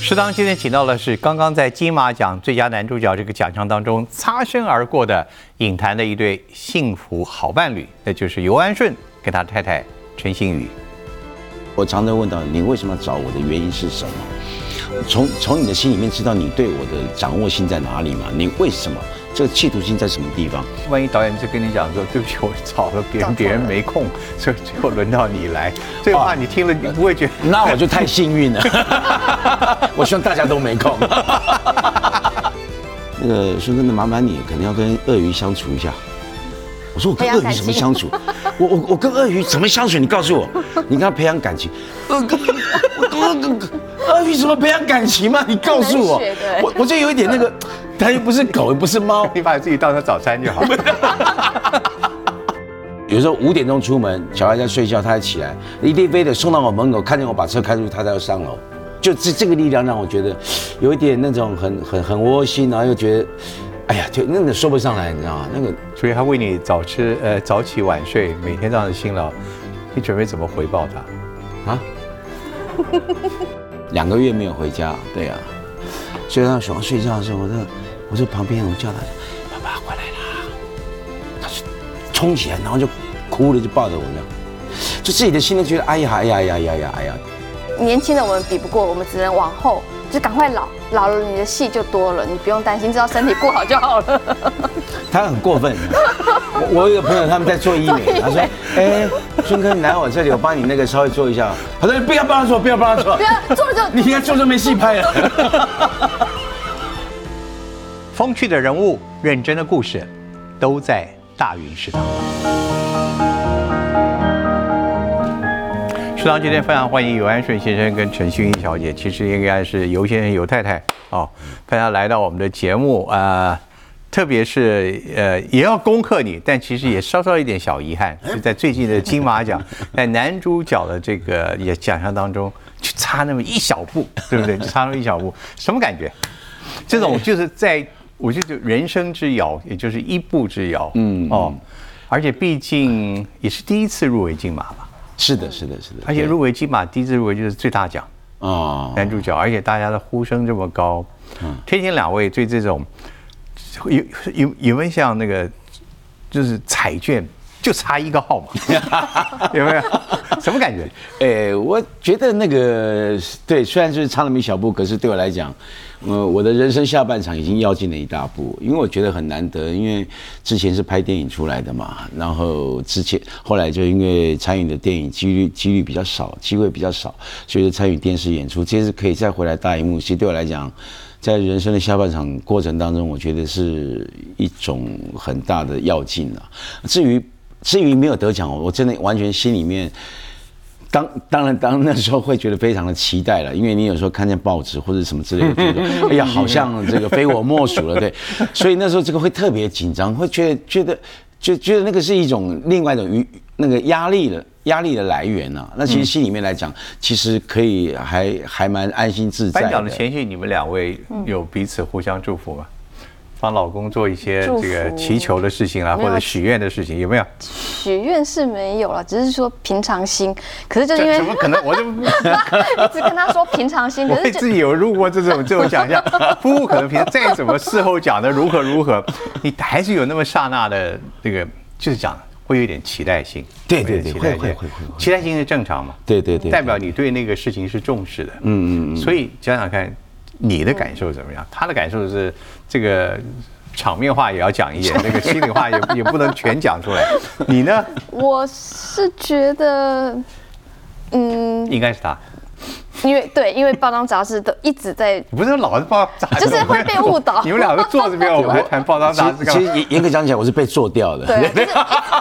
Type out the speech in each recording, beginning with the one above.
适当今天请到的是刚刚在金马奖最佳男主角这个奖项当中擦身而过的影坛的一对幸福好伴侣，那就是尤安顺跟他太太陈星宇。我常常问到你为什么找我的原因是什么？从从你的心里面知道你对我的掌握性在哪里吗？你为什么这个企图心在什么地方？万一导演就跟你讲说，对不起，我找了别人，别人没空，所以最后轮到你来，这个话你听了你不会觉得？那我就太幸运了。我希望大家都没空。那个孙真的麻烦你可能要跟鳄鱼相处一下。我说我跟鳄鱼怎么相处？我我我跟鳄鱼怎么相处？你告诉我，你跟他培养感情。鳄鳄鳄鱼怎么培养感情吗？你告诉我，我我就有一点那个，它又不是狗，又不是猫，你把自己当成早餐就好了。有时候五点钟出门，小孩在睡觉，他才起来，一定非得送到我门口，看见我把车开出去，他才要上楼。就这这个力量让我觉得有一点那种很很很窝心，然后又觉得。哎呀，就那个说不上来，你知道吗？那个，所以他为你早吃，呃，早起晚睡，每天这样的辛劳，你准备怎么回报他？啊？两个月没有回家，对呀。所以他喜欢睡觉的时候，我在我在旁边，我叫他，爸爸回来啦。他就冲起来，然后就哭了，就抱着我这样，就自己的心都觉得，哎呀，哎呀，哎呀，哎呀，哎呀。年轻的我们比不过，我们只能往后。就赶快老老了，你的戏就多了，你不用担心，只要身体顾好就好了。他很过分，我我有个朋友他们在做医美，他说：“哎，孙哥你来我这里，我帮你那个稍微做一下。”他说：“不要帮他做，不要帮他做，不要做了就 你应该做就没戏拍了。”风趣的人物，认真的故事，都在大云食堂。食堂今天非常欢迎尤安顺先生跟陈薰衣小姐，其实应该是尤先生、尤太太哦，大家来到我们的节目啊，特别是呃，也要攻克你，但其实也稍稍一点小遗憾，就在最近的金马奖，在男主角的这个也奖项当中，就差那么一小步，对不对？就差那么一小步，什么感觉？这种就是在我觉得人生之遥，也就是一步之遥，嗯哦，而且毕竟也是第一次入围金马吧。是的，是的，是的，而且入围金马第一次入围就是最大奖啊，男主角，而且大家的呼声这么高，嗯，推荐两位对这种有有有没有像那个就是彩券就差一个号码，有没有？什么感觉？哎，我觉得那个对，虽然就是差那么一小步，可是对我来讲。呃，我的人生下半场已经要进了一大步，因为我觉得很难得，因为之前是拍电影出来的嘛，然后之前后来就因为参与的电影几率几率比较少，机会比较少，所以参与电视演出，这次可以再回来大荧幕，其实对我来讲，在人生的下半场过程当中，我觉得是一种很大的要进啊。至于至于没有得奖，我真的完全心里面。当当然，当那时候会觉得非常的期待了，因为你有时候看见报纸或者什么之类的，觉得 哎呀，好像这个非我莫属了，对。所以那时候这个会特别紧张，会觉得觉得就觉得那个是一种另外一种与那个压力的压力的来源啊。那其实心里面来讲，其实可以还还蛮安心自在。颁奖的前夕，你们两位有彼此互相祝福吗？帮老公做一些这个祈求的事情啦，或者许愿的事情，有没有？许愿是没有了，只是说平常心。可是就因为怎么可能？我就 一直跟他说平常心。我自己有入过这种这种想象，夫妇可能平常再怎么事后讲的如何如何，你还是有那么刹那的这个，就是讲会有一点期待性。对对对，会会会，期待性是正常嘛？对对对，代表你对那个事情是重视的。嗯嗯嗯。所以想想看。你的感受怎么样？他的感受是这个场面话也要讲一点，那个心里话也 也不能全讲出来。你呢？我是觉得，嗯，应该是他。因为对，因为包装杂志都一直在，不是老是包杂志，就是会被误导。你们两个坐这边，我们还谈包装杂志。其实严严格讲起来，我是被做掉的。对，就是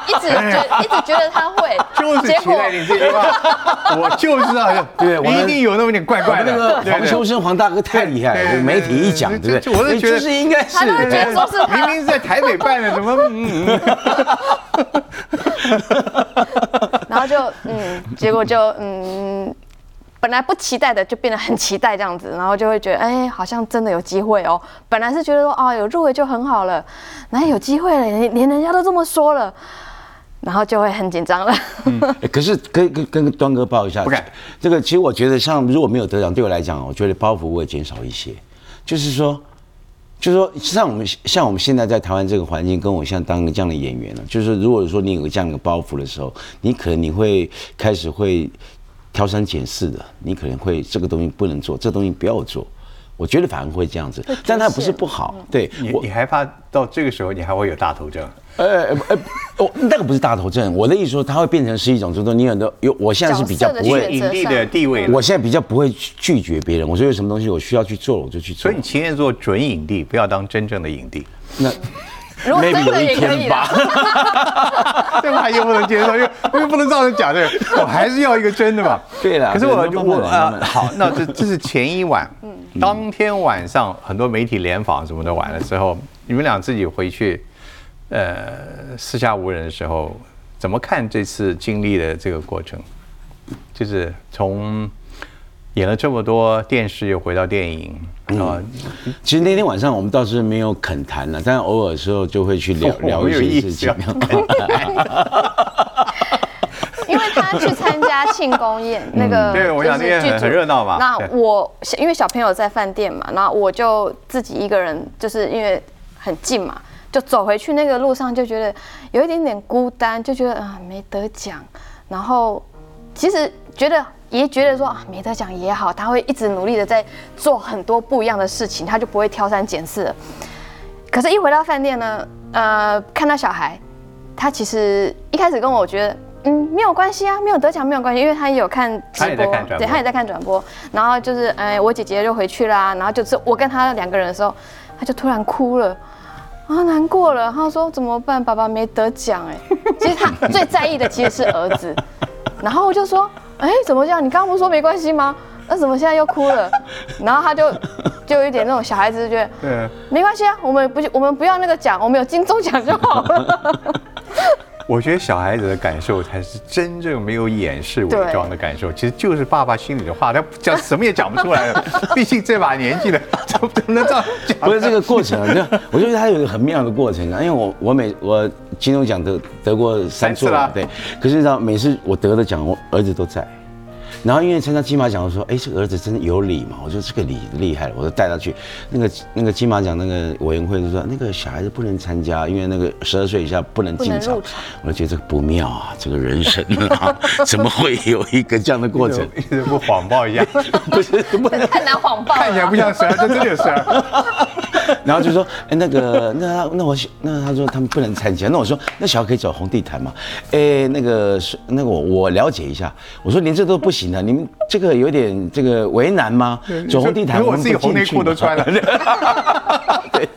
一直觉一直觉得他会，就是期待你这句话。我就知道，对，我一定有那么点怪怪的。那个黄秋生黄大哥太厉害了，媒体一讲，对不对？我是觉得是应该是，他都会觉得说是明明是在台北办的，怎么？然后就嗯，结果就嗯。本来不期待的，就变得很期待这样子，然后就会觉得，哎，好像真的有机会哦。本来是觉得说，啊，有入围就很好了，那有机会了，连连人家都这么说了，然后就会很紧张了。欸可是跟跟跟端哥报一下，不敢这个其实我觉得，像如果没有得奖，对我来讲，我觉得包袱会减少一些。就是说，就是说，像我们像我们现在在台湾这个环境，跟我像当个这样的演员呢，就是如果说你有个这样的包袱的时候，你可能你会开始会挑三拣四的，你可能会这个东西不能做，这个东西不要做。我觉得反而会这样子，但它不是不好，对你你害怕到这个时候你还会有大头症？呃呃呃，哦，那个不是大头症，我的意思说，它会变成是一种，就是说你很多有，我现在是比较不会选，影帝的地位了，我现在比较不会拒绝别人，我说有什么东西我需要去做，我就去做。所以你情愿做准影帝，不要当真正的影帝。那如果真 maybe 有一的也可以天吧。的，，这话又不能接受，又又不能照着讲这个，我还是要一个真的嘛。对了可是我对慢慢我来慢慢。来呃好，那这这是前一晚，嗯。当天晚上很多媒体联访什么的完了之后，你们俩自己回去，呃，四下无人的时候，怎么看这次经历的这个过程？就是从演了这么多电视，又回到电影啊，其实那天晚上我们倒是没有肯谈了，但偶尔的时候就会去聊 我聊一些事情。啊。因为他去参加庆功宴，那个嗯对我想那天很很热闹嘛。那对。我因为小朋友在饭店嘛，然后我就自己一个人，就是因为很近嘛，就走回去那个路上就觉得有一点点孤单，就觉得啊没得奖，然后其实觉得也觉得说啊没得奖也好，他会一直努力的在做很多不一样的事情，他就不会挑三拣四了。可是，一回到饭店呢，呃，看到小孩，他其实一开始跟我觉得，嗯，没有关系啊，没有得奖没有关系，因为他也有看直播对他也在看转播。然后就是，哎，我姐姐就回去啦，然后就是我跟他两个人的时候，他就突然哭了。啊，难过了。他说怎么办？爸爸没得奖哎。其实他最在意的其实是儿子。然后我就说，哎，怎么这样？你刚刚不是说没关系吗？那怎么现在又哭了？然后他就就有一点那种小孩子就觉得，对。没关系啊，我们不我们不要那个奖，我们有金钟奖就好了。我觉得小孩子的感受才是真正没有掩饰伪装的感受，其实就是爸爸心里的话，他讲什么也讲不出来了。毕竟这把年纪了，怎 么怎么能这样讲？不是这个过程啊，就 我觉得他有一个很妙的过程啊，因为我我每我金钟奖得得过三次了对，可是你知道每次我得的奖，我儿子都在。然后因为参加金马奖，我说，哎，这个儿子真的有礼嘛？我说这个礼厉害了，我就带他去。那个那个金马奖那个委员会就说，那个小孩子不能参加，因为那个十二岁以下不能进场。我就觉得这个不妙啊，这个人生啊，怎么会有一个这样的过程？一直不谎报一样，不是不能太难谎报。看起来不像十二，就真的有十二。然后就说，哎，那个，那他那我那他说他们不能参加，那我说那小孩可以走红地毯吗？哎，那个是那个我我了解一下，我说连这都不行的，你们这个有点这个为难吗？走红地毯，连我们自己红内不进去嘛裤都穿了。对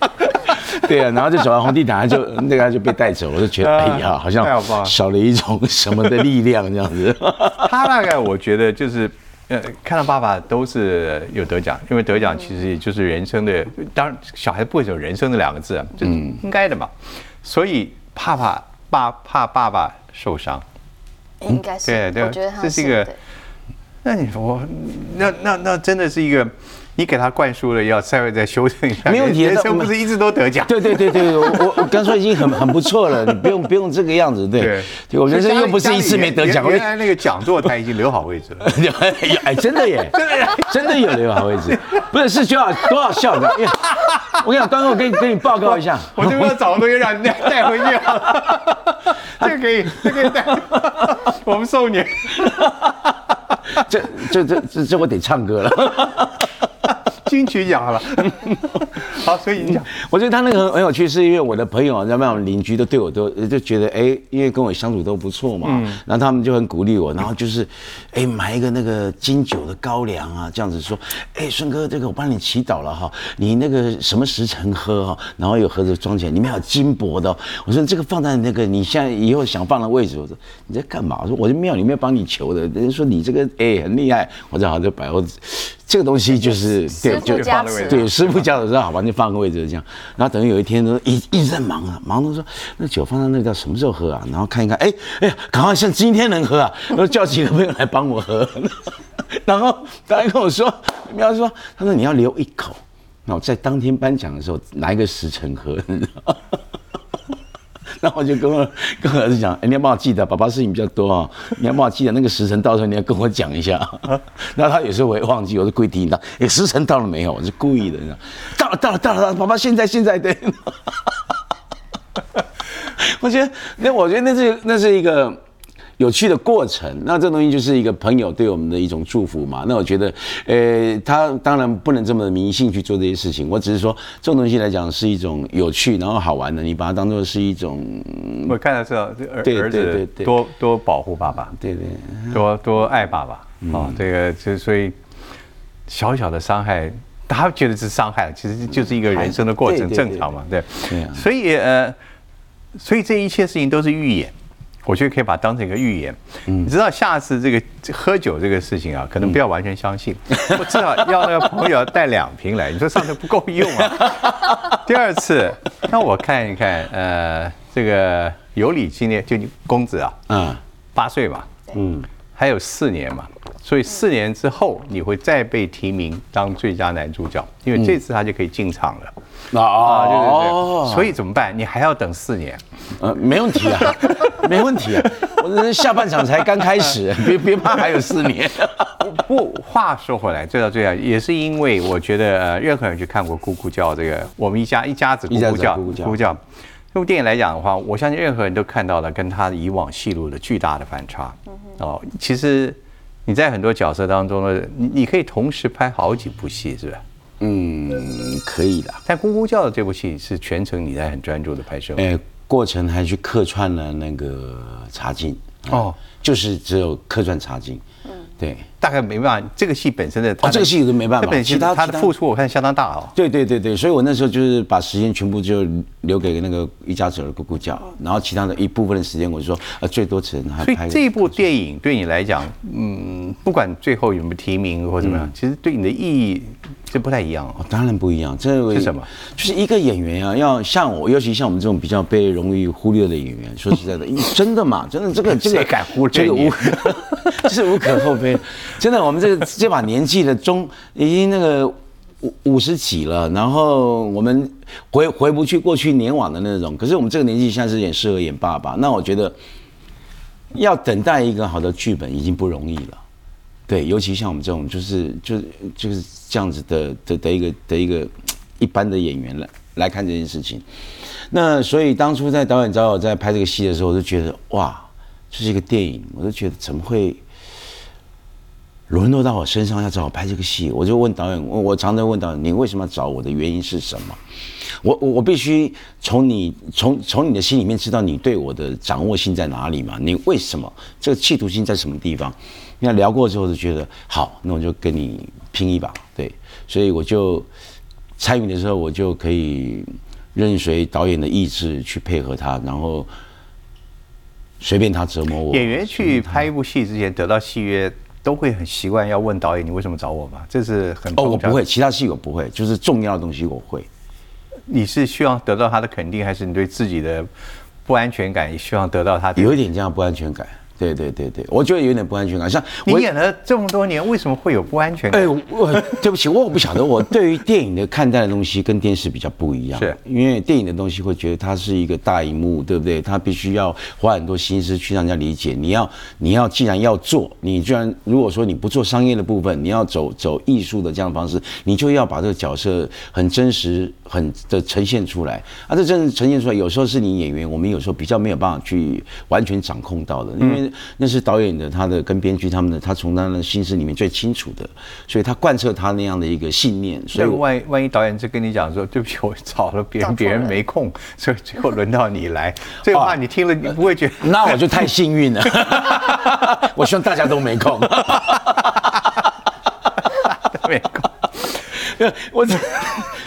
对啊，然后就走完红地毯，他就那个他就被带走，我就觉得哎呀，好像少了一种什么的力量这样子。他大概我觉得就是，呃，看到爸爸都是有得奖，因为得奖其实也就是人生的，当然小孩不会有人生的两个字啊，这应该的嘛，所以怕怕爸怕爸爸受伤，应该是，对对我觉得这是一个那你说，那那那真的是一个，你给他灌输了要稍微再修正一下，没问题人生不是一直都得奖，对对对对，我我我刚说已经很很不错了，你不用不用这个样子，对。对，对我人生又不是一次没得奖，我原原来那个讲座他已经留好位置了。哎，真的耶，真 的真的有留好位置，不是是需要多少笑的，我跟你讲，端哥，我跟你跟你报告一下，我这边要找个东西让你带带回去啊，这个可以，这个可以带，我们送你。这这这这这我得唱歌了。金曲奖好了。好，所以你讲，我觉得他那个很很有趣，是因为我的朋友，那么邻居都对我都就觉得，哎，因为跟我相处都不错嘛，然后他们就很鼓励我，然后就是，哎，买一个那个金酒的高粱啊，这样子说，哎，顺哥，这个我帮你祈祷了哈，你那个什么时辰喝哈，然后有盒子装起来，里面还有金箔的哦、我说这个放在那个你现在以后想放的位置，我说你在干嘛？我说我在庙里面帮你求的，人家说你这个哎很厉害，我说好，这摆我 这个东西就是对，师傅就加持对，师傅教的说好吧，就放个位置这样。然后等于有一天呢，一一直在忙啊，忙到说那酒放在那个叫什么时候喝啊？然后看一看，哎哎呀，赶快像今天能喝啊！然后叫几个朋友来帮我喝。然后他还跟我说，苗说，他说你要留一口，那我在当天颁奖的时候拿一个时辰喝，你知道吗 然后我就跟我 跟我儿子讲，哎，你要帮我记得，爸爸事情比较多啊，你要帮我记得那个时辰，到时候你要跟我讲一下。然后他有时候会忘记，我就故意提醒他，哎，时辰到了没有？我是故意的，到了到了到了，爸爸现在现在对。我觉得那我觉得那是那是一个。有趣的过程，那这东西就是一个朋友对我们的一种祝福嘛。那我觉得，呃，他当然不能这么迷信去做这些事情。我只是说，这种东西来讲是一种有趣然后好玩的，你把它当做是一种。我看到是儿儿子多多保护爸爸，对对，多多爱爸爸啊。这个就所以小小的伤害，他觉得是伤害，其实就是一个人生的过程，正常嘛，对。所以呃，所以这一切事情都是预演。我觉得可以把它当成一个预言。你知道下次这个喝酒这个事情啊，可能不要完全相信。我至少要那个朋友要带两瓶来。你说上次不够用啊？第二次，那我看一看，呃，这个有理纪念就你公子啊，嗯，八岁吧，嗯，还有四年嘛，所以四年之后你会再被提名当最佳男主角，因为这次他就可以进场了。啊，对对对，所以怎么办？你还要等四年？呃，没问题啊，没问题啊，我这下半场才刚开始，别别怕，还有四年。不，话说回来，最到最后也是因为我觉得，呃，任何人去看过《咕咕叫》这个，我们一家一家子咕咕叫，咕咕叫这部电影来讲的话，我相信任何人都看到了跟他以往戏路的巨大的反差。哦，其实你在很多角色当中呢，你你可以同时拍好几部戏，是吧？嗯，可以的。但《咕咕叫》的这部戏是全程你在很专注的拍摄，哎，过程还去客串了那个茶经哦，就是只有客串茶经。对，大概没办法，这个戏本身的哦，这个戏是没办法，其他他的付出我看相当大哦。对对对对，所以我那时候就是把时间全部就留给那个一家子的咕咕叫，然后其他的一部分的时间，我就说呃最多只能还拍。所以这一部电影对你来讲，嗯，不管最后有没有提名或怎么样，其实对你的意义。这不太一样哦，当然不一样。这是什么？就是一个演员啊，要像我，尤其像我们这种比较被容易忽略的演员。说实在的，真的嘛，真的这个这个敢忽略？这个无，这是无可厚非。真的，我们这个这把年纪的中，已经那个五五十几了，然后我们回回不去过去年往的那种。可是我们这个年纪现在是演适合演爸爸。那我觉得，要等待一个好的剧本已经不容易了。对，尤其像我们这种，就是就是就是这样子的的的一个的一个一般的演员来来看这件事情。那所以当初在导演找我在拍这个戏的时候，我就觉得哇，这是一个电影，我就觉得怎么会沦落到我身上要找我拍这个戏？我就问导演，我我常常问导演，你为什么要找我的原因是什么？我我我必须从你从从你的心里面知道你对我的掌握性在哪里嘛？你为什么这个企图心在什么地方？你看聊过之后就觉得好，那我就跟你拼一把，对，所以我就参与的时候，我就可以任随导演的意志去配合他，然后随便他折磨我。演员去拍一部戏之前得到戏约，都会很习惯要问导演你为什么找我吗？这是很哦，我不会，其他戏我不会，就是重要的东西我会。你是希望得到他的肯定，还是你对自己的不安全感也希望得到他？有一点这样不安全感。对对对对，我觉得有点不安全感。像你演了这么多年，为什么会有不安全感？哎，我对不起，我不晓得。我对于电影的看待的东西跟电视比较不一样，是因为电影的东西会觉得它是一个大荧幕，对不对？它必须要花很多心思去让人家理解。你要你要既然要做，你居然如果说你不做商业的部分，你要走走艺术的这样的方式，你就要把这个角色很真实、很的呈现出来。啊，这真的呈现出来，有时候是你演员，我们有时候比较没有办法去完全掌控到的，因为。那是导演的，他的跟编剧他们的，他从他的心思里面最清楚的，所以他贯彻他那样的一个信念。所以万万一导演就跟你讲说，对不起，我找了别人，别人没空，所以最后轮到你来，这话你听了你不会觉得？那我就太幸运了。我希望大家都没空。没空。我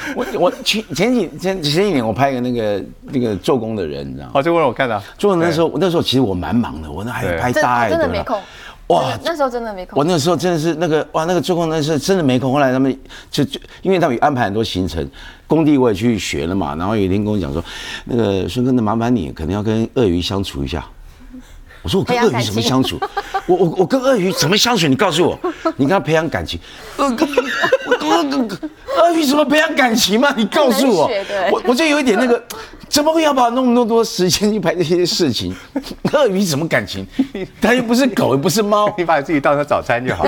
我我前前几前前几年我拍一个那个那个做工的人，你知道吗？哦，做工我看到。做工那时候那时候其实我蛮忙的，我那还有拍大爱的。真的没空。哇，那时候真的没空。我那时候真的是那个哇，那个做工那是真的没空。后来他们就就因为他们安排很多行程，工地我也去学了嘛。然后有一天跟我讲说，那个孙哥，那麻烦你可能要跟鳄鱼相处一下。我说我跟鳄鱼怎么相处？我我我跟鳄鱼怎么相处？你告诉我，你跟他培养感情。鳄鳄鳄鳄鱼怎么培养感情嘛？你告诉我，我我就有一点那个怎么会要把弄那么多时间去排这些事情？鳄鱼什么感情？它又不是狗，又不是猫。你把自己当成早餐就好。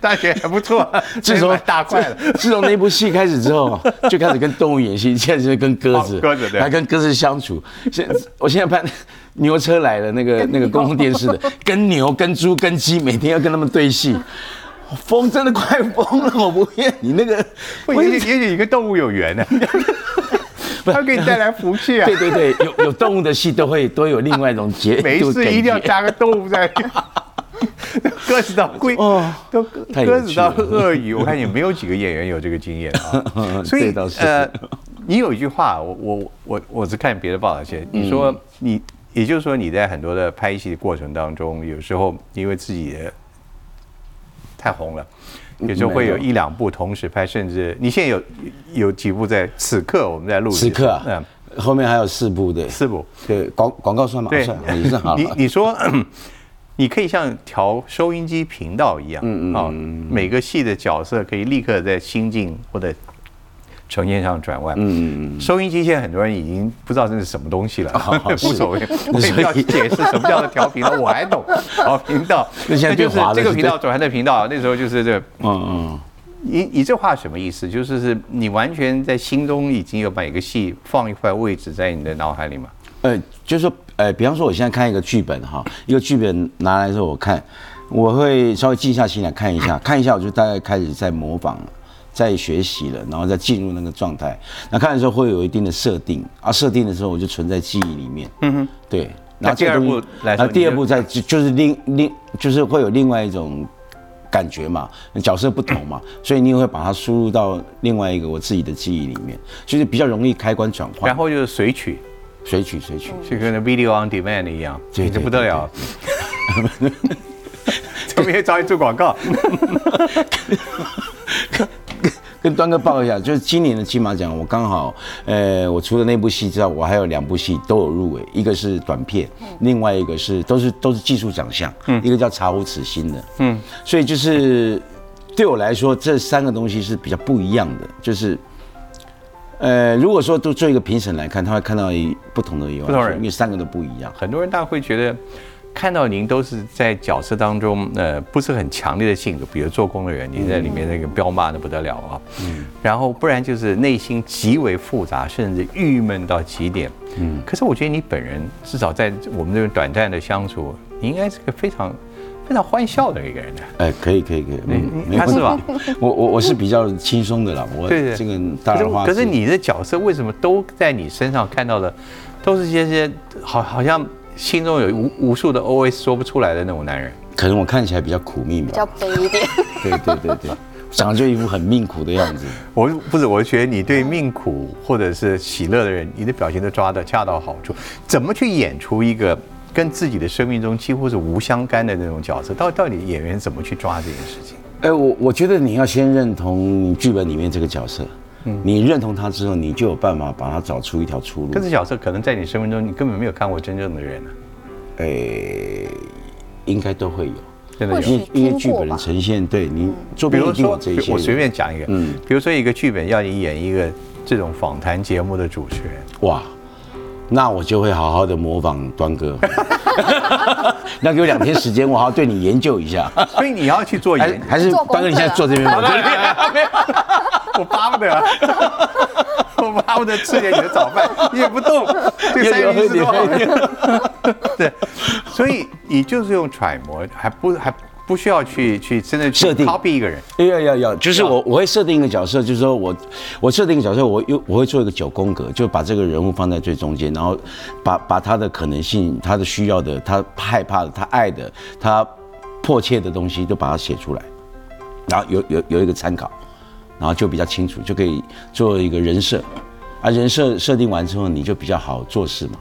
大家觉得还不错，自从大块了。自从那部戏开始之后，就开始跟动物演戏，现在是跟鸽子，哦鸽子对还跟鸽子相处。现我现在拍牛车来了，那个那个公共电视的，跟牛、跟猪、跟鸡，每天要跟他们对戏。我疯，真的快疯了！我不骗你，那个不也许也许你跟动物有缘呢，它给你带来福气啊。对对对，有有动物的戏都会都有另外一种结，没事一定要加个动物在。鸽子到龟哦都鸽子到鳄鱼，我看也没有几个演员有这个经验啊。所以呃，你有一句话，我我我我是看别的报道写，你说你也就是说你在很多的拍戏的过程当中，有时候因为自己的太红了。有时候会有一两部同时拍，甚至你现在有有几部在此刻我们在录，此刻啊嗯，后面还有四部的，四部，对广广告算吗？对算也算好 你。你说，你可以像调收音机频道一样，嗯嗯啊，每个戏的角色可以立刻在心境或者呈现上转弯。嗯嗯嗯，收音机现在很多人已经不知道这是什么东西了，无所谓。我也不要解释什么叫做调频道，我还懂。调频道，那现在就是这个频道转换的频道，那时候就是这个。嗯嗯。你你这话什么意思？就是是你完全在心中已经有把一个戏放一块位置在你的脑海里吗？呃，就是说，呃，比方说，我现在看一个剧本哈，一个剧本拿来之后，我看，我会稍微静下心来看一下，看一下，我就大概开始在模仿了，在学习了，然后再进入那个状态。那看的时候会有一定的设定啊，设定的时候我就存在记忆里面。嗯哼，对。那第二步来说然后第二步再就就是另另就是会有另外一种感觉嘛，角色不同嘛，所以你也会把它输入到另外一个我自己的记忆里面，就是比较容易开关转换。然后就是随曲，随取随取。就跟那 video on demand 一样，对这不得了。这边找你做广告，跟端哥报一下，就是今年的金马奖，我刚好，呃，我除了那部戏之外，我还有两部戏都有入围，一个是短片，另外一个是都是都是技术奖项，一个叫《查无此心》的，嗯，所以就是对我来说，这三个东西是比较不一样的，就是。呃，如果说都做一个评审来看，他会看到一不同的有不同人因为三个都不一样。很多人大家会觉得，看到您都是在角色当中，呃，不是很强烈的性格，比如做工的人，你在里面那个彪骂的不得了啊，嗯，然后不然就是内心极为复杂，甚至郁闷到极点，嗯。可是我觉得你本人至少在我们这种短暂的相处，你应该是个非常非常欢笑的一个人呢。哎，可以可以可以，嗯你他是吧？我我我是比较轻松的啦，我这个大可是而化。可是你的角色为什么都在你身上看到的，都是这些好好像心中有无无数的 OS 说不出来的那种男人？可能我看起来比较苦命吧比。较悲一点。对对对对，长得就一副很命苦的样子。我不是，我觉得你对命苦或者是喜乐的人，你的表情都抓得恰到好处。怎么去演出一个跟自己的生命中几乎是无相干的那种角色？到到底演员怎么去抓这件事情？哎，我我觉得你要先认同你剧本里面这个角色，嗯你认同他之后，你就有办法把他找出一条出路。可是角色可能在你生命中，你根本没有看过真正的人呢、哎，应该都会有，真的有。因为因为剧本的呈现，对你周边一定比如说这些。我随便讲一个，嗯比如说一个剧本要你演一个这种访谈节目的主持人，哇，那我就会好好的模仿端哥。那给我两天时间，我好好对你研究一下。所以你要去做还演，还是端哥，你现在坐这边吗？我巴不得啊，我巴不得吃点你的早饭，你也不动，这三明治多好。对，所以你就是用揣摩，还不还不需要去去真的去设定。copy 一个人。要要要，就是我我会设定一个角色，就是说我我设定一个角色，我又我会做一个九宫格，就把这个人物放在最中间，然后把把他的可能性、他的需要的、他害怕的、他爱的、他迫切的东西都把它写出来，然后有有有一个参考，然后就比较清楚，就可以做一个人设，啊，人设设定完之后，你就比较好做事嘛。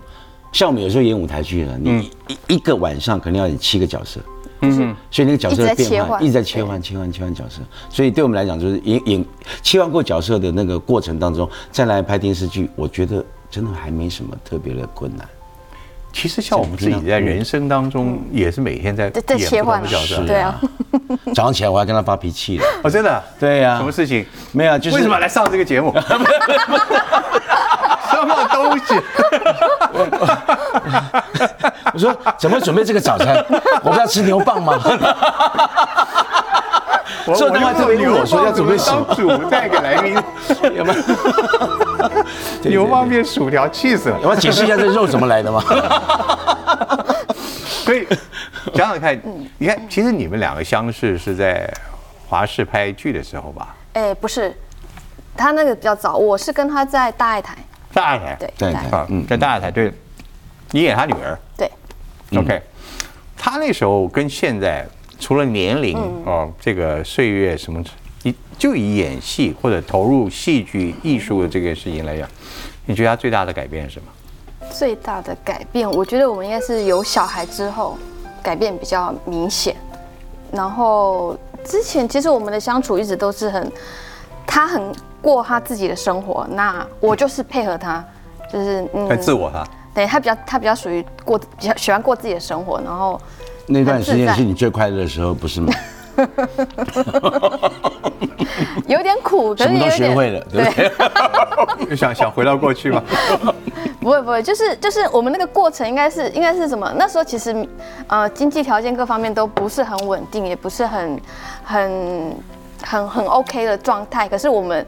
像我们有时候演舞台剧呢，你一一个晚上可能要演七个角色，嗯，所以那个角色的变一直在切换换一直在切换、切换、切换角色，所以对我们来讲，就是演演切换过角色的那个过程当中，再来拍电视剧，我觉得真的还没什么特别的困难。其实像我们自己在人生当中也是每天在在在演不同切换的角色。对啊，早上起来我还跟他发脾气了，哦，真的？对呀什么事情？没有啊，就是为什么来上这个节目？什么东西？我说怎么准备这个早餐？我不要吃牛蒡吗？我所以他们特别问我说要准备什么当主再给来宾，有没有？牛蒡面薯条，气死了要。不要解释一下这肉怎么来的吗？所以想想看，你看，其实你们两个相识是在华视拍剧的时候吧？哎，不是，他那个比较早，我是跟他在大爱台，大爱台，对，对大爱台。啊，在大爱台，对，你演他女儿。对，，OK，他那时候跟现在除了年龄哦，这个岁月什么，你就以演戏或者投入戏剧艺术的这个事情来讲，你觉得他最大的改变是什么？最大的改变，我觉得我们应该是有小孩之后改变比较明显。然后之前其实我们的相处一直都是很，他很过他自己的生活，那我就是配合他，就是嗯很自我他。对他比较他比较属于过比较喜欢过自己的生活，然后那段时间是你最快乐的时候，不是吗？有点苦，可什么都是有点学会了，对不对？就想想回到过去吗？不会不会，就是就是我们那个过程应该是应该是什么？那时候其实呃经济条件各方面都不是很稳定，也不是很很很很 OK 的状态。可是我们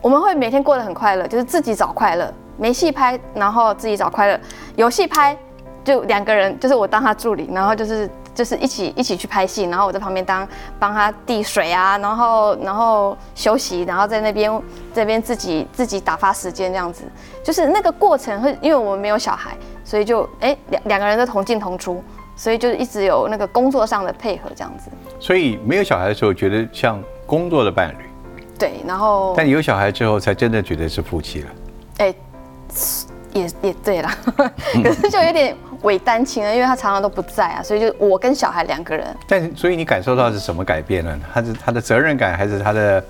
我们会每天过得很快乐，就是自己找快乐，没戏拍，然后自己找快乐；有戏拍，就两个人，就是我当他助理，然后就是就是一起一起去拍戏，然后我在旁边当帮他递水啊，然后然后休息，然后在那边这边自己自己打发时间这样子，就是那个过程会，因为我们没有小孩，所以就哎两两个人都同进同出，所以就一直有那个工作上的配合这样子，所以没有小孩的时候觉得像工作的伴侣，对，然后但有小孩之后才真的觉得是夫妻了。哎也也对啦，可是就有点伪单亲了，因为他常常都不在啊，所以就我跟小孩两个人。但所以你感受到是什么改变呢？他是他的责任感，还是他的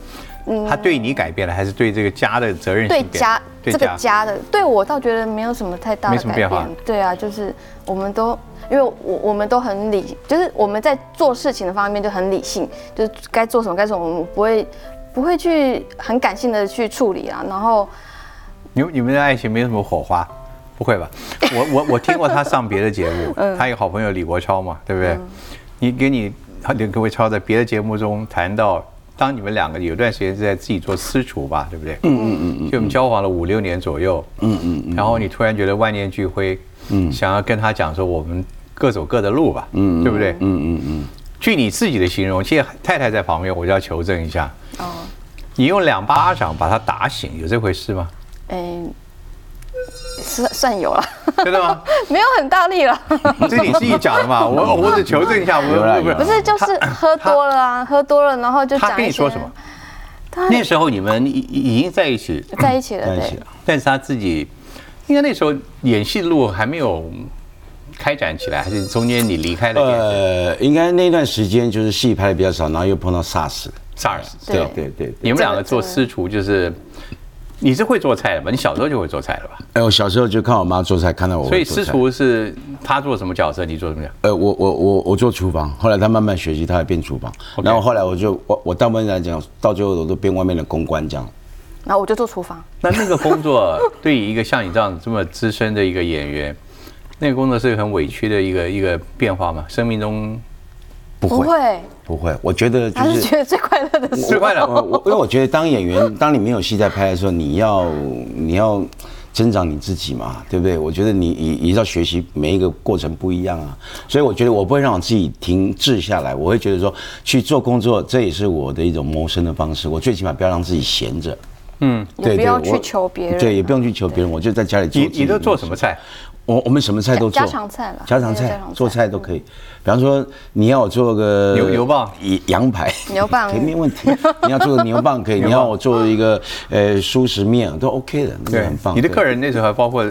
他对你改变了，还是对这个家的责任对家这个家的，对我倒觉得没有什么太大的改变。对啊，就是我们都因为我我们都很理，就是我们在做事情的方面就很理性，就是该做什么该做什么，我们不会不会去很感性的去处理啊。然后你你们的爱情没有什么火花，不会吧？我我我听过他上别的节目，嗯他有好朋友李国超嘛，对不对？你给你李国超在别的节目中谈到，当你们两个有段时间是在自己做私厨吧，对不对？嗯嗯嗯就我们交往了五六年左右，嗯嗯嗯然后你突然觉得万念俱灰，嗯，想要跟他讲说我们各走各的路吧，嗯，对不对？嗯嗯嗯，据你自己的形容，现在太太在旁边，我就要求证一下，哦，你用两巴掌把他打醒，有这回事吗？哎，算算有了，真的吗？没有很大力了。这你自己讲的嘛，我 我只求证一下，我有啦有不是，就是喝多了啊，喝多了，然后就他讲一些跟你说什么？他那时候你们已已经在一起，在一起了，对在一起了。但是他自己，应该那时候演戏的路还没有开展起来，还是中间你离开了呃，应该那段时间就是戏拍的比较少，然后又碰到 SARS。SARS？对对对对对。你们两个做私厨就是，你是会做菜的吧？你小时候就会做菜了吧？哎，我小时候就看我妈做菜，看到我所以私会做菜。厨是他做什么角色，你做什么角色？呃，我我我我做厨房，后来他慢慢学习，他也变厨房。然后后来我就我我大部分来讲，到最后我都变外面的公关这样。然后我就做厨房。那那个工作对于一个像你这样这么资深的一个演员，那个工作是很委屈的一个一个变化嘛？生命中不会不会，不会，我觉得就是是觉得最快乐的时候。最快乐。我我因为我觉得当演员，当你没有戏在拍的时候，你要你要增长你自己嘛，对不对？我觉得你你你要学习每一个过程不一样啊，所以我觉得我不会让我自己停滞下来，我会觉得说去做工作，这也是我的一种谋生的方式。我最起码不要让自己闲着，嗯，对不要去求别人对，也不用去求别人，我就在家里做你。你都做什么菜？我我们什么菜都做，家常菜了家常菜做菜都可以。比方说，你要我做个牛牛棒羊排，牛棒可以 没问题。你要做个牛棒可以，你要我做一个呃素食面都 OK 的，那个很棒。你的客人那时候还包括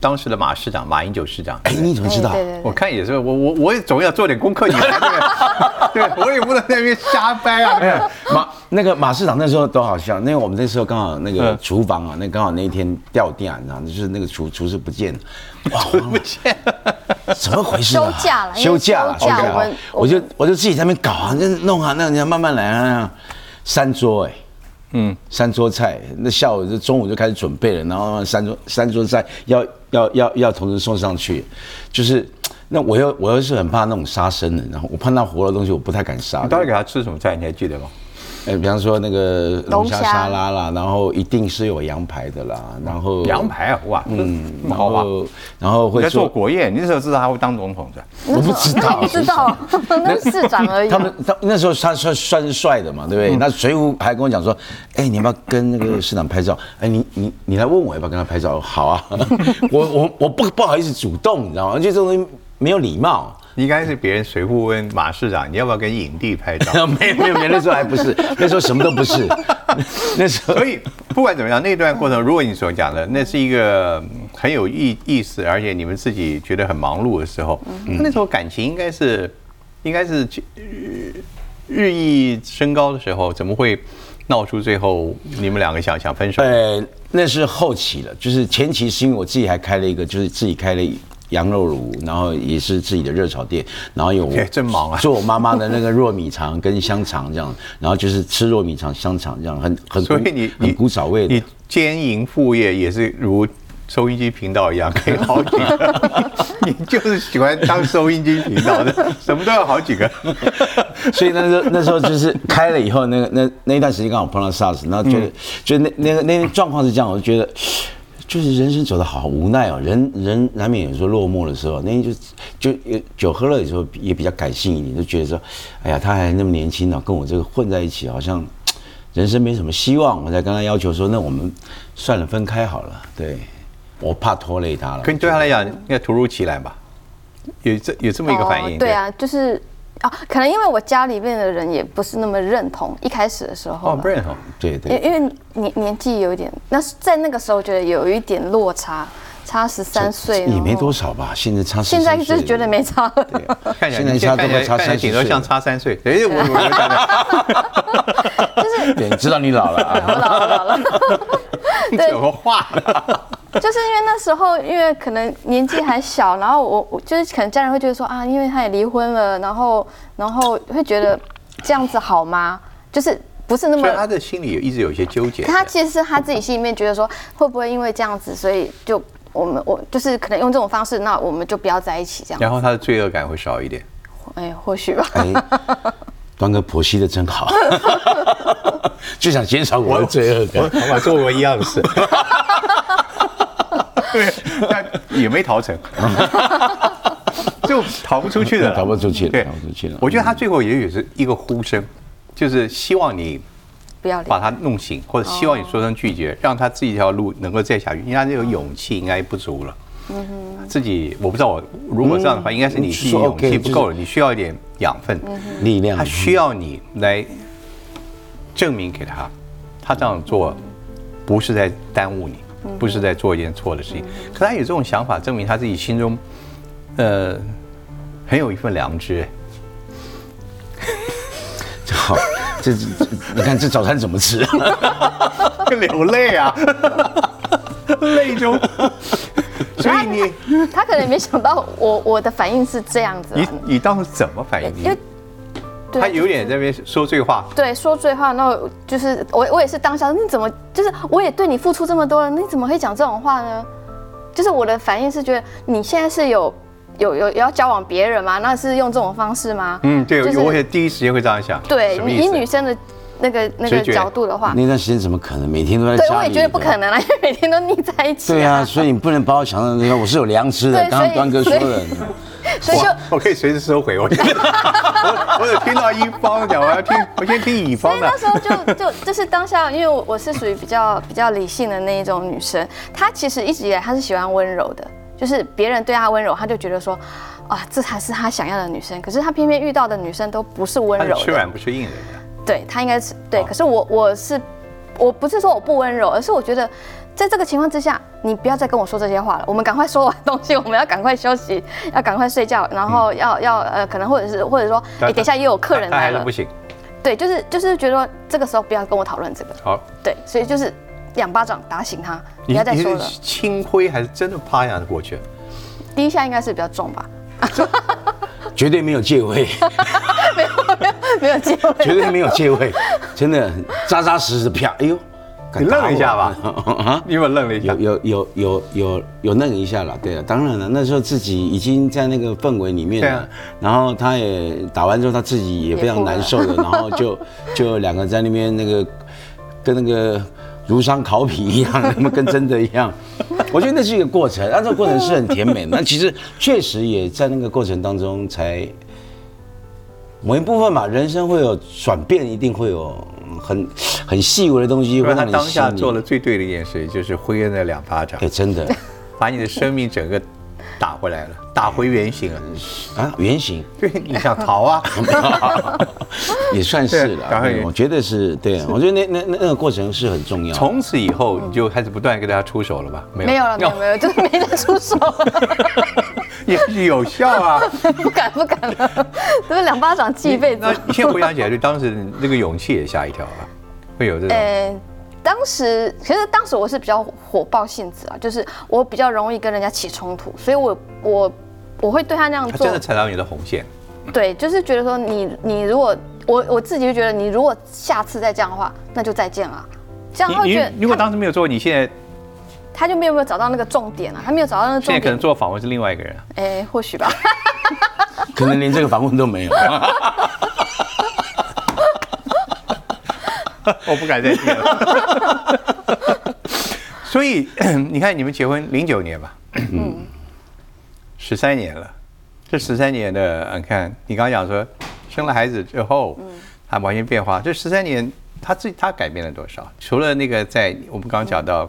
当时的马市长马英九市长。哎，你怎么知道我，看也是，我我我也总要做点功课，你才对对？对，我也不能在那边瞎掰啊。哎呀马那个马市长那时候多好笑，那个我们那时候刚好那个嗯厨房啊，那刚好那一天掉电，你知道，就是那个厨厨师不见了，哇，不见了。怎么回事啊？休假了休假了，休假 OK，我就我就自己在那边搞啊，就弄啊，那人家慢慢来啊，三桌哎，嗯，三桌菜，那下午就中午就开始准备了，然后三桌三桌菜要要要要同时送上去，就是那我又我又是很怕那种杀生的，然后我碰到活的东西我不太敢杀你。到底给他吃什么菜？你还记得吗？呃，比方说那个龙虾沙拉啦，然后一定是有羊排的啦，然后羊，排啊，哇，嗯，这么然。后会做，国宴，你那时候知道他会当总统的，我不知道，不知道，那是市长而已他。们他那时候他算算是帅的嘛，对不对？那水浒还跟我讲说，哎，你要不要跟那个市长拍照？哎，你你你来问我要不要跟他拍照？好啊，我我我不不好意思主动，你知道吗？而且这种东西没有礼貌。你应该是别人随扈问马市长，你要不要跟影帝拍照？没有没有没有，那时候还不是，那时候什么都不是，那时候所以不管怎么样，那段过程，如果你所讲的，那是一个嗯很有意意思，而且你们自己觉得很忙碌的时候，那时候感情应该是应该是日日益升高的时候，怎么会闹出最后你们两个想想分手？呃，那是后期了，就是前期是因为我自己还开了一个，就是自己开了羊肉炉，然后也是自己的热炒店，然后有哎真忙啊 做我妈妈的那个糯米肠跟香肠这样，然后就是吃糯米肠、香肠这样，很很所以你你很古早味的你。兼营副业也是如收音机频道一样，可以好几个。你就是喜欢当收音机频道的，什么都要好几个。所以那时候那时候就是开了以后，那个那那一段时间刚好碰到 SARS，然后觉得、就那那个那个状况是这样，我就觉得。就是人生走的好无奈哦，人人难免有时候落寞的时候，那天就就有酒喝了，有时候也比较感性一点，就觉得说，哎呀，他还那么年轻呢，跟我这个混在一起，好像人生没什么希望。我才跟他要求说，那我们算了，分开好了。对，我怕拖累他了。可你对他来讲，应该突如其来吧？有这有这么一个反应？哦对啊，就是啊，可能因为我家里面的人也不是那么认同，一开始的时候哦，不认同。对对因因为年年纪有一点，那是在那个时候觉得有一点落差，差十三岁，也没多少吧，现在差13现在就是觉得没差了。看起来现在差不多差30看起来顶多岁像差三岁。哎，我我我讲的对，知道你老了啊。我老了老了，对什么话？就是因为那时候，因为可能年纪还小，然后我我就是可能家人会觉得说啊，因为他也离婚了，然后然后会觉得这样子好吗？就是不是那么他。的心里有一直有一些纠结。他其实是他自己心里面觉得说，会不会因为这样子，所以就我们我就是可能用这种方式，那我们就不要在一起这样。然后他的罪恶感会少一点。哎，或许吧。哎，端哥婆媳的真好，就想减少我的罪恶感。我我做我一样的事。对，但也没逃成，就逃不出去的了，逃不出去了对，逃不出去了。我觉得他最后也许是一个呼声，就是希望你不要把他弄醒，或者希望你说声拒绝，让他自己一条路能够再下去，因为他这个勇气应该不足了。嗯自己我不知道我如果这样的话，应该是你自己说勇气不够了，你需要一点养分。力量。他，需要你来证明给他，他这样做不是在耽误你，不是在做一件错的事情。可他有这种想法，证明他自己心中，呃，很有一份良知。好，这这这你看这早餐怎么吃？流泪啊，泪中。所以你他可能没想到我我的反应是这样子啊、你你当时怎么反应？因为对他有点在那边说醉话，对说醉话，那我就是我我也是当下，你怎么就是我也对你付出这么多了，你怎么会讲这种话呢？就是我的反应是觉得你现在是有有有要交往别人吗？那是用这种方式吗？嗯，对，就是我也第一时间会这样想。对以女生的那个那个角度的话，那段时间怎么可能每天都在？对我也觉得不可。能啊，因为每天都腻在一起、对啊，所以你不能把我想成那个我是有良知的。对刚刚端哥说的，所以就我我可以随时收回。我我 我有听到一方讲，我要听，我先听乙方的那。时候就就就是当下，因为我我是属于比较比较理性的那一种女生，她其实一直以来她是喜欢温柔的，就是别人对她温柔，她就觉得说，啊，这才是她想要的女生。可是她偏偏遇到的女生都不是温柔的他吃软，不吃硬的。对她应该是对。哦可是我我是我不是说我不温柔，而是我觉得。在这个情况之下，你不要再跟我说这些话了。我们赶快说完东西，我们要赶快休息，要赶快睡觉，然后要要呃，可能或者是或者说，哎，但等一下又有客人来了不，行。对，就是就是觉得这个时候不要跟我讨论这个。好，对，所以就是两巴掌打醒他，不你你要再说了。是轻挥还是真的啪一下就过去了？第一下应该是比较重吧，绝对没有借位。没有没有没有借位。绝对没有借位，真的扎扎实实的啪，哎呦，敢你愣了一下吧。啊，你有没有愣了一下。有？有有有有有愣一下了，对了，当然了，那时候自己已经在那个氛围里面了，对啊。然后他也打完之后，他自己也非常难受的，然后就 就两个在那边那个跟那个如伤考妣一样，那么跟真的一样，我觉得那是一个过程，那这个过程是很甜美的，那其实确实也在那个过程当中才。某一部分嘛，人生会有转变，一定会有很很细微的东西让你当下做了最对的一件事，就是挥了那两巴掌哎，，真的 把你的生命整个打回来了，打回原形了。啊，原形 对，你想逃啊？也算是了我觉得是对，我觉得那那那那个过程是很重要的。从此以后你就开始不断跟大家出手了吧？没有，没有了，没有没有，就是没得出手，也许有效啊。不敢不敢了，这是两巴掌记一辈子那。你现在回想起来，就当时那个勇气也吓一跳啊？会有这种。呃，当时其实当时我是比较火爆性子啊，就是我比较容易跟人家起冲突，所以我我我会对他那样做他真的，踩到你的红线，对，就是觉得说你你如果我我自己就觉得你如果下次再这样的话，那就再见了。这样他会你觉得你如果当时没有做，你现在他就没有没有找到那个重点啊，他没有找到那个重现在可能。做访问是另外一个人啊。哎，或许吧。可能连这个访问都没有。我不敢再听了。所以 你看，你们结婚零九年吧，嗯，十三年了。这十三年的，你看，你刚刚讲说生了孩子之后，他完全变化。这十三年，他自己他改变了多少？除了那个在我们刚刚讲到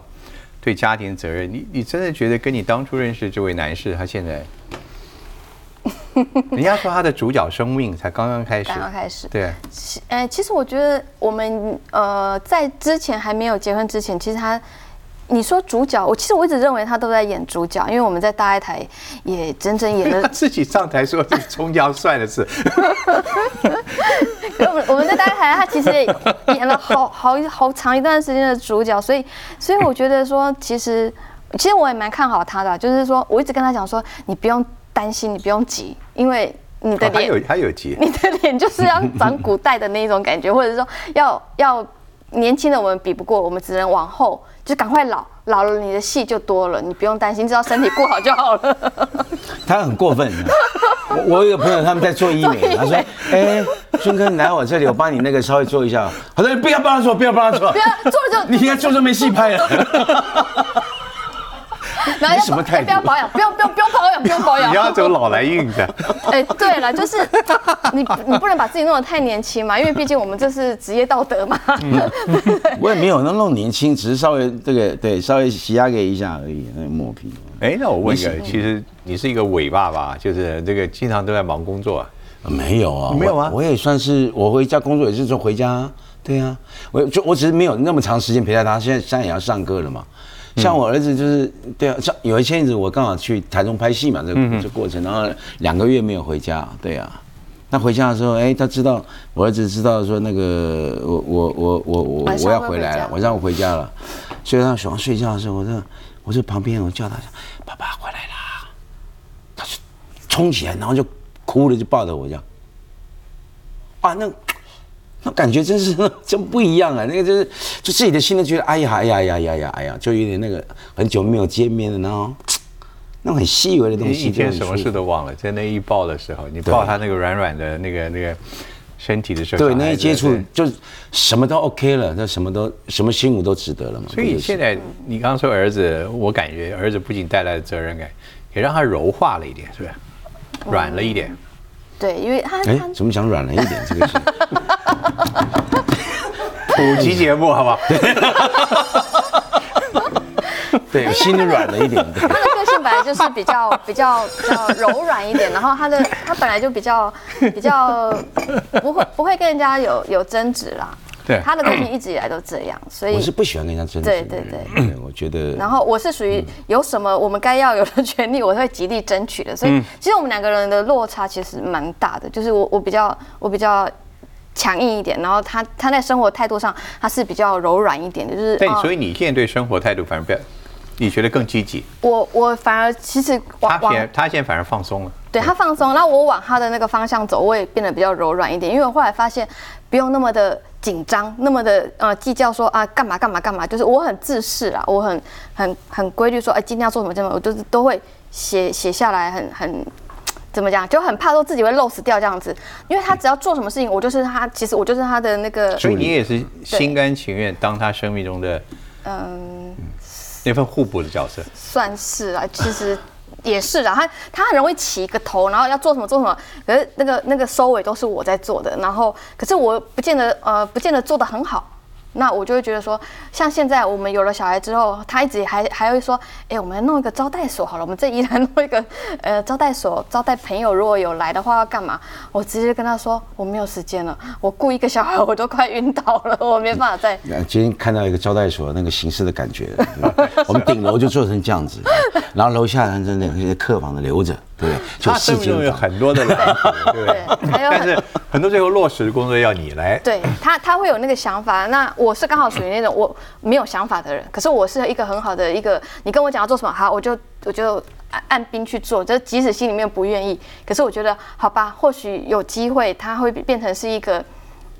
对家庭责任，你你真的觉得跟你当初认识这位男士，他现在，人家说他的主角生命才刚刚开始，刚刚开始，对，其呃，其实我觉得我们呃在之前还没有结婚之前，其实他。你说主角，我其实我一直认为他都在演主角，因为我们在大爱台也整整演 他了，自己上台说是葱姜蒜的事，我们我们在大爱台，他其实演了好好好长一段时间的主角，所以所以我觉得说，其实其实我也蛮看好他的啊，就是说我一直跟他讲说，你不用担心，你不用急，因为你的脸哦还有还有急，你的脸就是要长古代的那一种感觉，或者说要要年轻的我们比不过，我们只能往后就赶快老，老了你的戏就多了，你不用担心，只要身体过好就好了。他很过分。我我有个朋友他们在做医美，他说：“哎，孙哥你来我这里，我帮你那个稍微做一下。”他说：“不要帮他做，不要帮他做不，要做了就 你应该做就没戏拍了。然后要什么态度不要保养，不用不用不用保养，不用保养你。要走老来硬的，哎，对了，就是你你不能把自己弄得太年轻嘛，因为毕竟我们这是职业道德嘛。我也没有那么年轻，只是稍微这个对稍微洗压给一下而已，那个磨皮。哎，那我问一个，其实你是一个尾爸爸，就是这个经常都在忙工作啊，没有啊，没有啊我我也算是我回家工作也是说回家啊，对啊，我就我只是没有那么长时间陪在他，现在现在也要上课了嘛。像我儿子就是对啊，像有一阵子我刚好去台中拍戏嘛，这个这过程，然后两个月没有回家，对啊。那回家的时候，哎，他知道我儿子知道说那个我我我我我我要回来了，晚上我回家了，所以他喜欢睡觉的时候，我就我就旁边我叫他，爸爸回来啦，他就冲起来，然后就哭了，就抱着我这样。啊，那那感觉真是 真不一样啊！那个就是就自己的心都觉得，哎呀哎呀哎呀哎呀哎呀哎呀，就有点那个很久没有见面的那种那种很细微的东你西，一天什么事都都忘了，在那一抱的时候，你抱他那个软软的那个那个身体的时候，对那一接触对就什么都 OK 了，那什么都什么辛苦都值得了嘛。所以现在你刚刚说儿子，我感觉儿子不仅带来了责任感，也让他柔化了一点，是不是？软了一点。对，因为他哎他，怎么讲软了一点？这个是 普及节目好不好？对，心里软了一点。他的个性本来就是比较比较比较柔软一点，然后他的他本来就比较比较不会不会跟人家有有争执啦。对他的个性一直以来都这样，所以我是不喜欢跟人家争执的人。对对对对，我觉得。然后我是属于有什么我们该要有的权利，我会极力争取的。所以其实我们两个人的落差其实蛮大的，就是我我比较我比较强硬一点，然后他他在生活态度上他是比较柔软一点的，就是但哦所以你现在对生活态度反而比较，你觉得更积极，我我反而其实他现在他现在反而放松了。对他放松，然后我往他的那个方向走，我也变得比较柔软一点，因为我后来发现不用那么的紧张，那么的呃计较说啊干嘛干嘛干嘛，就是我很自视啊，我很很很规律说，哎今天要做什么这么，我就是都会写写下来，很很怎么讲，就很怕说自己会漏死掉这样子，因为他只要做什么事情，我就是他，其实我就是他的那个所以你也是心甘情愿当他生命中的嗯。那份互补的角色，算是啊，其实也是啊。他他很容易起一个头，然后要做什么做什么，可是那个那个收尾都是我在做的，然后可是我不见得呃不见得做的很好。那我就会觉得说，像现在我们有了小孩之后，他一直还还会说，哎，我们弄一个招待所好了，我们这一来弄一个呃招待所，招待朋友如果有来的话要干嘛？我直接跟他说，我没有时间了，我雇一个小孩我都快晕倒了，我没办法再。今天看到一个招待所那个形式的感觉，我们顶楼就做成这样子，然后楼下的那些客房的留着。对，他生命中有很多的蓝图，对不对？但是很多最后落实的工作要你来。对他，他会有那个想法。那我是刚好属于那种我没有想法的人，可是我是一个很好的一个，你跟我讲要做什么，好，我就我就按按兵去做。就即使心里面不愿意，可是我觉得好吧，或许有机会，它会变成是一个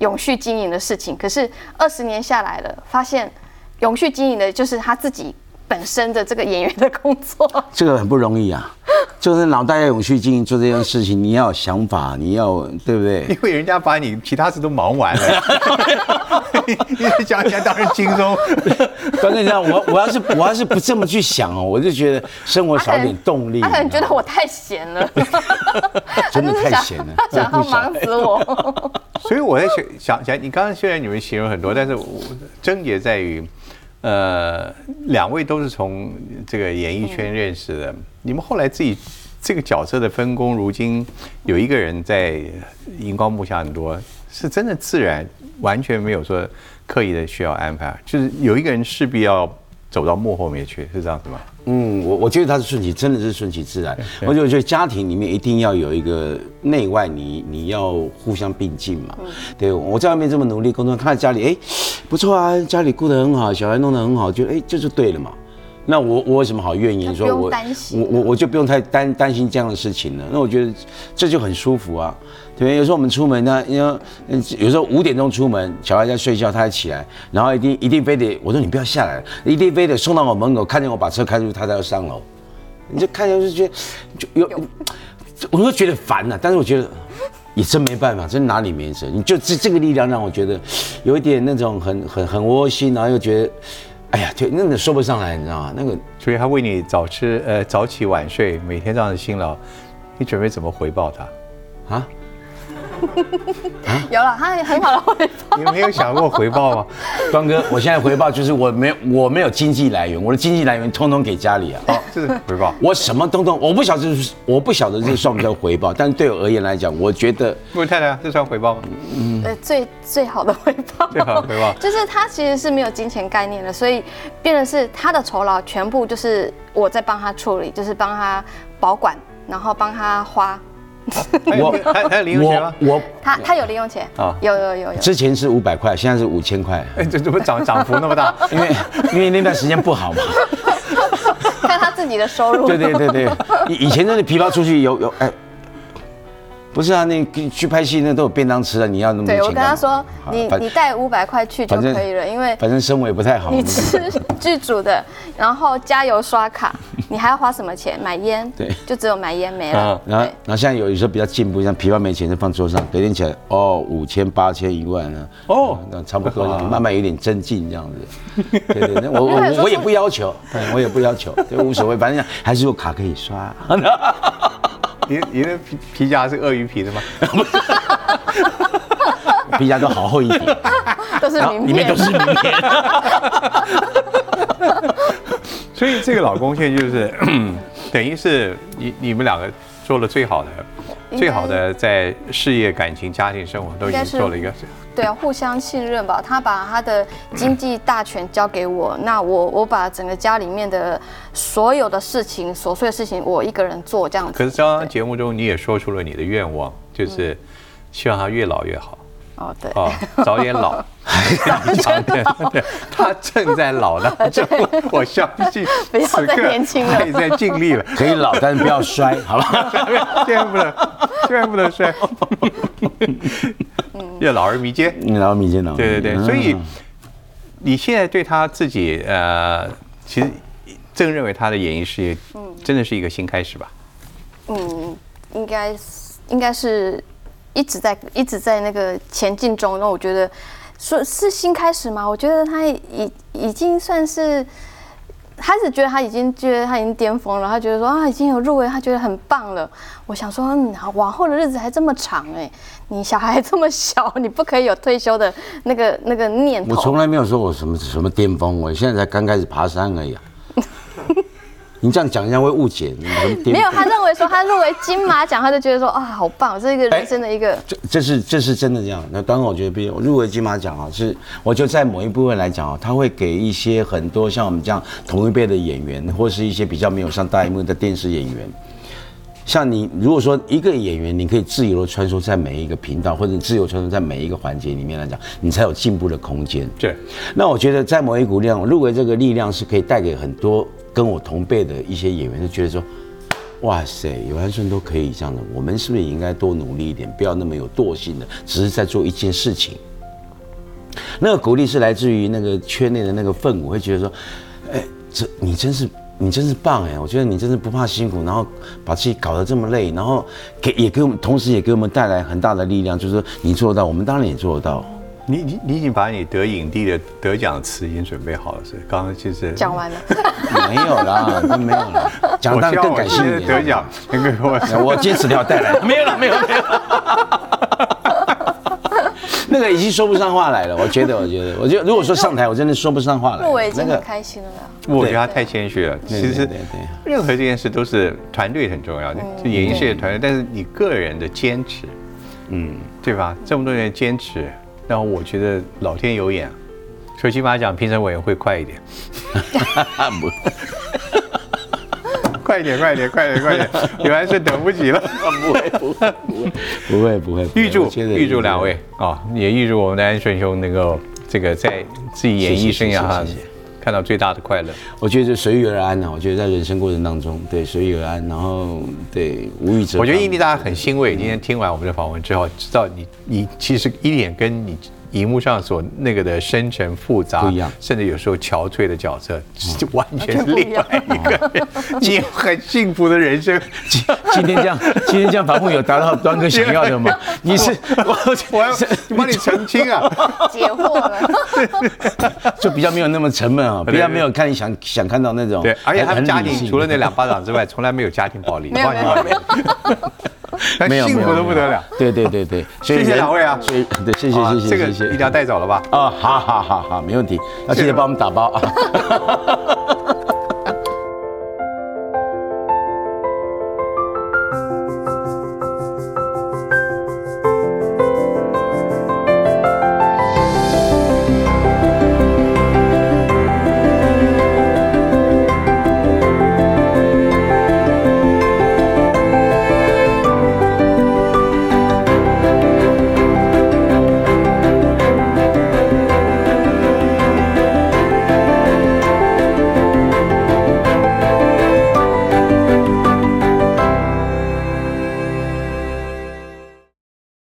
永续经营的事情。可是二十年下来了，发现永续经营的就是他自己。本身的这个演员的工作，这个很不容易啊，就是脑袋要永续经营做这件事情，你要有想法，你要对不对？因为人家把你其他事都忙完了，因为讲起来当然轻松。关键这样，我我要是我要是不这么去想哦，我就觉得生活少点动力。他可能觉得我太闲了，真的太闲了，想要忙死我。所以我在想想想，你刚刚虽然你们形容很多，但是我症结在于。呃，两位都是从这个演艺圈认识的。你们后来自己这个角色的分工，如今有一个人在荧光幕下很多，是真的自然，完全没有说刻意的需要安排，就是有一个人势必要。走到幕后面去是这样子吗？嗯，我我觉得他是顺其，真的是顺其自然。我就觉得家庭里面一定要有一个内外，你你要互相并进嘛。对，我在外面这么努力工作，看在家里，哎，不错啊，家里顾得很好，小孩弄得很好，就哎，这就对了嘛。那我我有什么好怨言？说我我我我就不用太担担心这样的事情了。那我觉得这就很舒服啊。对，有时候我们出门呢，因为有时候五点钟出门，小孩在睡觉，他才起来，然后一定一定非得我说你不要下来，一定非得送到我门口，看见我把车开出去，他才要上楼。你就看见就觉得就有，我会觉得烦呐。但是我觉得也真没办法，真拿你没辙。你就这这个力量让我觉得有一点那种很很很窝心，然后又觉得。哎呀，对，那个说不上来，你知道吗？那个，所以他为你早吃，呃，早起晚睡，每天这样的辛劳，你准备怎么回报他？啊？有了，他很好的回报。你没有想过回报吗？端哥，我现在回报就是我没有我没有经济来源，我的经济来源通通给家里啊。好，这是回报。我什么通通，我不晓得，我不晓得这算不算回报。但是对我而言来讲，我觉得。位太太，这算回报吗？嗯，呃，最最好的回报。最好的回报。就是他其实是没有金钱概念的，所以变的是他的酬劳全部就是我在帮他处理，就是帮他保管，然后帮他花。我还还有零用钱吗？我他他有零用钱啊，有有有有。之前是五百块，现在是五千块。哎，这怎么涨涨幅那么大？因为因为那段时间不好嘛。看他自己的收入。对对对对，以以前真的皮包出去有有哎。不是啊，你去拍戏那都有便当吃了，你要那么对我跟他说，你你带五百块去就可以了，因为反正生活也不太好。你吃剧组的，然后加油刷卡，你还要花什么钱？买烟？对，就只有买烟没了。然后然后现在有有时候比较进步，像皮包没钱就放桌上，隔天起来哦五千八千一万啊，哦那差不多，慢慢有点增进这样子。对 对对，我我我也不要求，我也不要求，对无所谓，反正还是有卡可以刷。你你的皮皮夹是鳄鱼皮的吗？皮夹都好厚一叠，都是名片，里面都是名片。所以这个老公现在就是 等于是你你们两个做了最好的。最好的在事业、感情、家庭生活都已经做了一个，对啊，互相信任吧。他把他的经济大权交给我，那我我把整个家里面的所有的事情、琐碎的事情，我一个人做这样子。可是刚刚节目中你也说出了你的愿望，就是希望他越老越好。哦，对，哦，早点老。长年，对他正在老当中，我相信不要再年轻了他也在尽力了。可以老，但是不要摔，好吧？千万不能，千万不 能睡，要老而弥坚。然后民间党，对对对，嗯所以你现在对他自己，呃，其实正认为他的演艺事业，真的是一个新开始吧？嗯，应该是应该是一直在一直在那个前进中。那我觉得说是新开始吗？我觉得他已已经算是。他是觉得他已经觉得他已经巅峰了，他觉得说啊已经有入围，他觉得很棒了。我想说，嗯，往后的日子还这么长哎，你小孩这么小，你不可以有退休的那个那个念头。我从来没有说我什么什么巅峰，我现在才刚开始爬山而已。你这样讲人家会误解，你什么没有，他认为说他入围金马奖，他就觉得说啊好棒，这是一个人生的一个。这这是这是真的这样。那当然，我觉得，比如我入围金马奖啊，是我就在某一部分来讲啊，他会给一些很多像我们这样同一辈的演员，或是一些比较没有上大荧幕的电视演员。像你，如果说一个演员，你可以自由的穿梭在每一个频道，或者自由穿梭在每一个环节里面来讲，你才有进步的空间。对，那我觉得在某一股力量，入围这个力量是可以带给很多跟我同辈的一些演员，就觉得说，哇塞，尤安顺都可以这样的，我们是不是也应该多努力一点，不要那么有惰性的，只是在做一件事情。那个鼓励是来自于那个圈内的那个氛围，会觉得说，哎，这你真是你真是棒哎，我觉得你真是不怕辛苦，然后把自己搞得这么累，然后给也给我们，同时也给我们带来很大的力量，就是说你做得到，我们当然也做得到。你你你已经把你得影帝的得奖词已经准备好了，是？刚刚其实讲完了，没有啦，都没有了，讲我当然更感性一点。在得奖，我 我坚持要带来，没有了，没有了，没有了。那个已经说不上话来了，我觉得，我觉得，我觉得，如果说上台，我真的说不上话来。入围已经很开心了啦。我觉得他太谦虚了。其实任何这件事都是团队很重要，就演艺事业团队，但是你个人的坚持，嗯，对吧？这么多年坚持，然后我觉得老天有眼，所以金马奖评审委员会快一点，不，快一点，快一点，快一点，快一点，有还 是等不及了。不会，不会，不会，不会，不会。预祝预祝两位啊，也预祝我们的安顺兄能够这个在自己演艺生涯上谢谢谢谢看到最大的快乐。我觉得就随遇而安呢、我觉得在人生过程当中，对随遇而安，然后对无欲则。我觉得印尼大家很欣慰，今天听完我们的访问之后，知道你你其实一点跟你荧幕上所那个的深沉复杂不一样甚至有时候憔悴的角色，就完全是另外一个人。你有很幸福的人生，今今天这样，今天这样反复有达到端哥想要的吗？你是我我要帮你澄清啊！解惑了。就比较没有那么沉闷啊，对比较没有看你想想看到那种对，而且他们家庭除了那两巴掌之外，从来没有家庭暴力。没有没有没有，有，没有幸福的不得了。。对对对对，谢谢两位啊所以 对，谢谢啊谢谢这个谢谢一定要带走了吧？啊，好好好好，没问题，要记得帮我们打包啊。